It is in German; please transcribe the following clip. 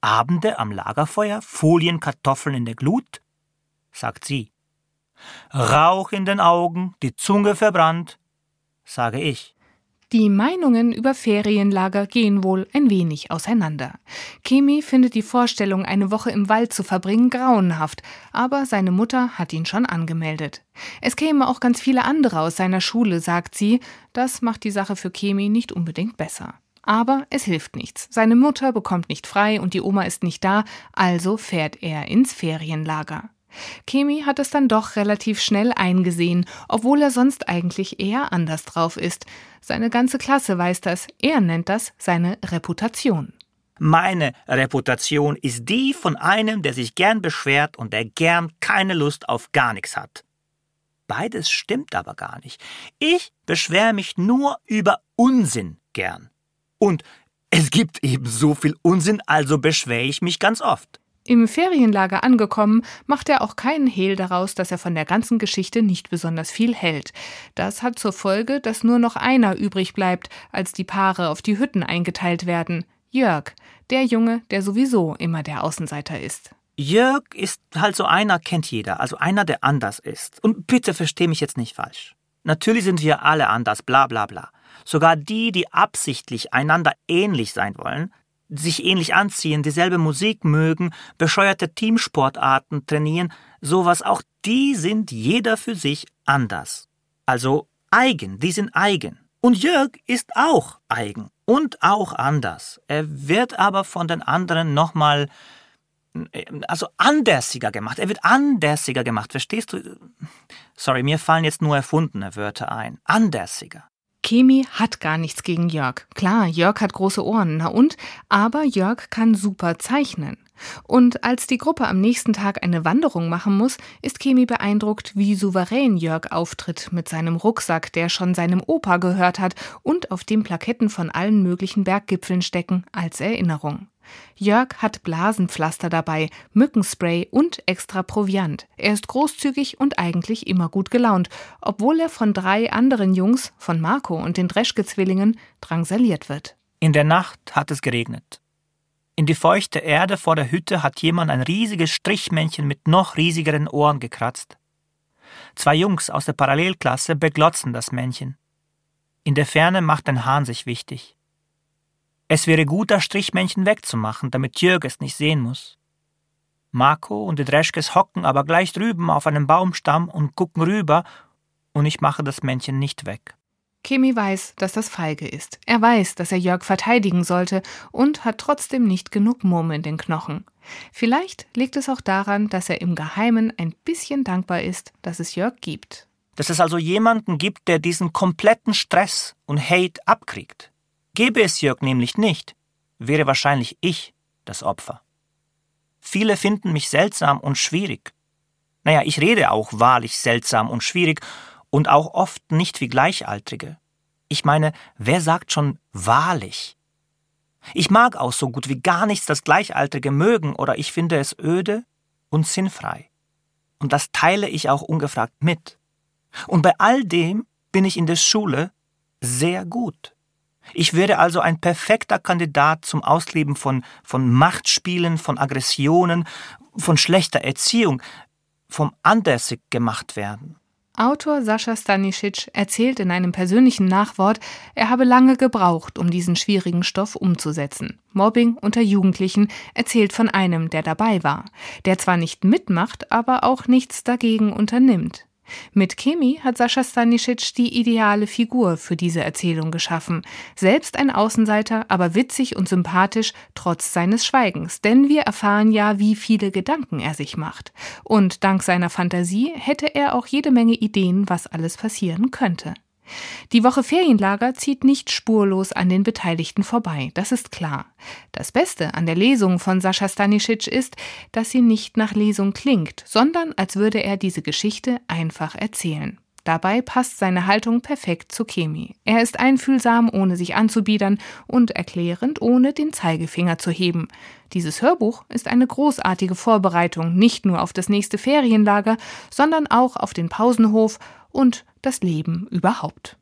Abende am Lagerfeuer, Folienkartoffeln in der Glut? sagt sie. Rauch in den Augen, die Zunge verbrannt, sage ich. Die Meinungen über Ferienlager gehen wohl ein wenig auseinander. Kemi findet die Vorstellung, eine Woche im Wald zu verbringen, grauenhaft, aber seine Mutter hat ihn schon angemeldet. Es kämen auch ganz viele andere aus seiner Schule, sagt sie. Das macht die Sache für Kemi nicht unbedingt besser. Aber es hilft nichts. Seine Mutter bekommt nicht frei und die Oma ist nicht da, also fährt er ins Ferienlager. Kemi hat es dann doch relativ schnell eingesehen, obwohl er sonst eigentlich eher anders drauf ist. Seine ganze Klasse weiß das, er nennt das seine Reputation. Meine Reputation ist die von einem, der sich gern beschwert und der gern keine Lust auf gar nichts hat. Beides stimmt aber gar nicht. Ich beschwere mich nur über Unsinn gern. Und es gibt eben so viel Unsinn, also beschwere ich mich ganz oft. Im Ferienlager angekommen, macht er auch keinen Hehl daraus, dass er von der ganzen Geschichte nicht besonders viel hält. Das hat zur Folge, dass nur noch einer übrig bleibt, als die Paare auf die Hütten eingeteilt werden. Jörg, der Junge, der sowieso immer der Außenseiter ist. Jörg ist halt so einer, kennt jeder, also einer, der anders ist. Und bitte versteh mich jetzt nicht falsch. Natürlich sind wir alle anders, bla bla bla. Sogar die, die absichtlich einander ähnlich sein wollen, sich ähnlich anziehen, dieselbe Musik mögen, bescheuerte Teamsportarten trainieren, sowas, auch die sind jeder für sich anders. Also eigen, die sind eigen. Und Jörg ist auch eigen und auch anders. Er wird aber von den anderen nochmal, also andersiger gemacht. Er wird andersiger gemacht, verstehst du? Sorry, mir fallen jetzt nur erfundene Wörter ein. Andersiger. Kemi hat gar nichts gegen Jörg. Klar, Jörg hat große Ohren, na und? Aber Jörg kann super zeichnen. Und als die Gruppe am nächsten Tag eine Wanderung machen muss, ist Kemi beeindruckt, wie souverän Jörg auftritt mit seinem Rucksack, der schon seinem Opa gehört hat und auf dem Plaketten von allen möglichen Berggipfeln stecken als Erinnerung. Jörg hat Blasenpflaster dabei, Mückenspray und extra Proviant. Er ist großzügig und eigentlich immer gut gelaunt, obwohl er von drei anderen Jungs, von Marco und den Dreschke-Zwillingen, drangsaliert wird. In der Nacht hat es geregnet. In die feuchte Erde vor der Hütte hat jemand ein riesiges Strichmännchen mit noch riesigeren Ohren gekratzt. Zwei Jungs aus der Parallelklasse beglotzen das Männchen. In der Ferne macht ein Hahn sich wichtig. Es wäre gut, das Strichmännchen wegzumachen, damit Jörg es nicht sehen muss. Marco und die Dreschkes hocken aber gleich drüben auf einem Baumstamm und gucken rüber, und ich mache das Männchen nicht weg. Kimi weiß, dass das feige ist. Er weiß, dass er Jörg verteidigen sollte und hat trotzdem nicht genug Mumm in den Knochen. Vielleicht liegt es auch daran, dass er im Geheimen ein bisschen dankbar ist, dass es Jörg gibt. Dass es also jemanden gibt, der diesen kompletten Stress und Hate abkriegt. Gäbe es Jörg nämlich nicht, wäre wahrscheinlich ich das Opfer. Viele finden mich seltsam und schwierig. Naja, ich rede auch wahrlich seltsam und schwierig und auch oft nicht wie Gleichaltrige. Ich meine, wer sagt schon wahrlich? Ich mag auch so gut wie gar nichts das Gleichaltrige mögen oder ich finde es öde und sinnfrei. Und das teile ich auch ungefragt mit. Und bei all dem bin ich in der Schule sehr gut. Ich wäre also ein perfekter Kandidat zum Ausleben von, von Machtspielen, von Aggressionen, von schlechter Erziehung, vom Andersig gemacht werden. Autor Sascha Stanisic erzählt in einem persönlichen Nachwort, er habe lange gebraucht, um diesen schwierigen Stoff umzusetzen. Mobbing unter Jugendlichen erzählt von einem, der dabei war, der zwar nicht mitmacht, aber auch nichts dagegen unternimmt. Mit Kemi hat Sascha Stanisic die ideale Figur für diese Erzählung geschaffen. Selbst ein Außenseiter, aber witzig und sympathisch, trotz seines Schweigens. Denn wir erfahren ja, wie viele Gedanken er sich macht. Und dank seiner Fantasie hätte er auch jede Menge Ideen, was alles passieren könnte. Die Woche Ferienlager zieht nicht spurlos an den Beteiligten vorbei, das ist klar. Das Beste an der Lesung von Sascha Stanisic ist, dass sie nicht nach Lesung klingt, sondern als würde er diese Geschichte einfach erzählen. Dabei passt seine Haltung perfekt zu Kemi. Er ist einfühlsam, ohne sich anzubiedern und erklärend, ohne den Zeigefinger zu heben. Dieses Hörbuch ist eine großartige Vorbereitung nicht nur auf das nächste Ferienlager, sondern auch auf den Pausenhof und das Leben überhaupt.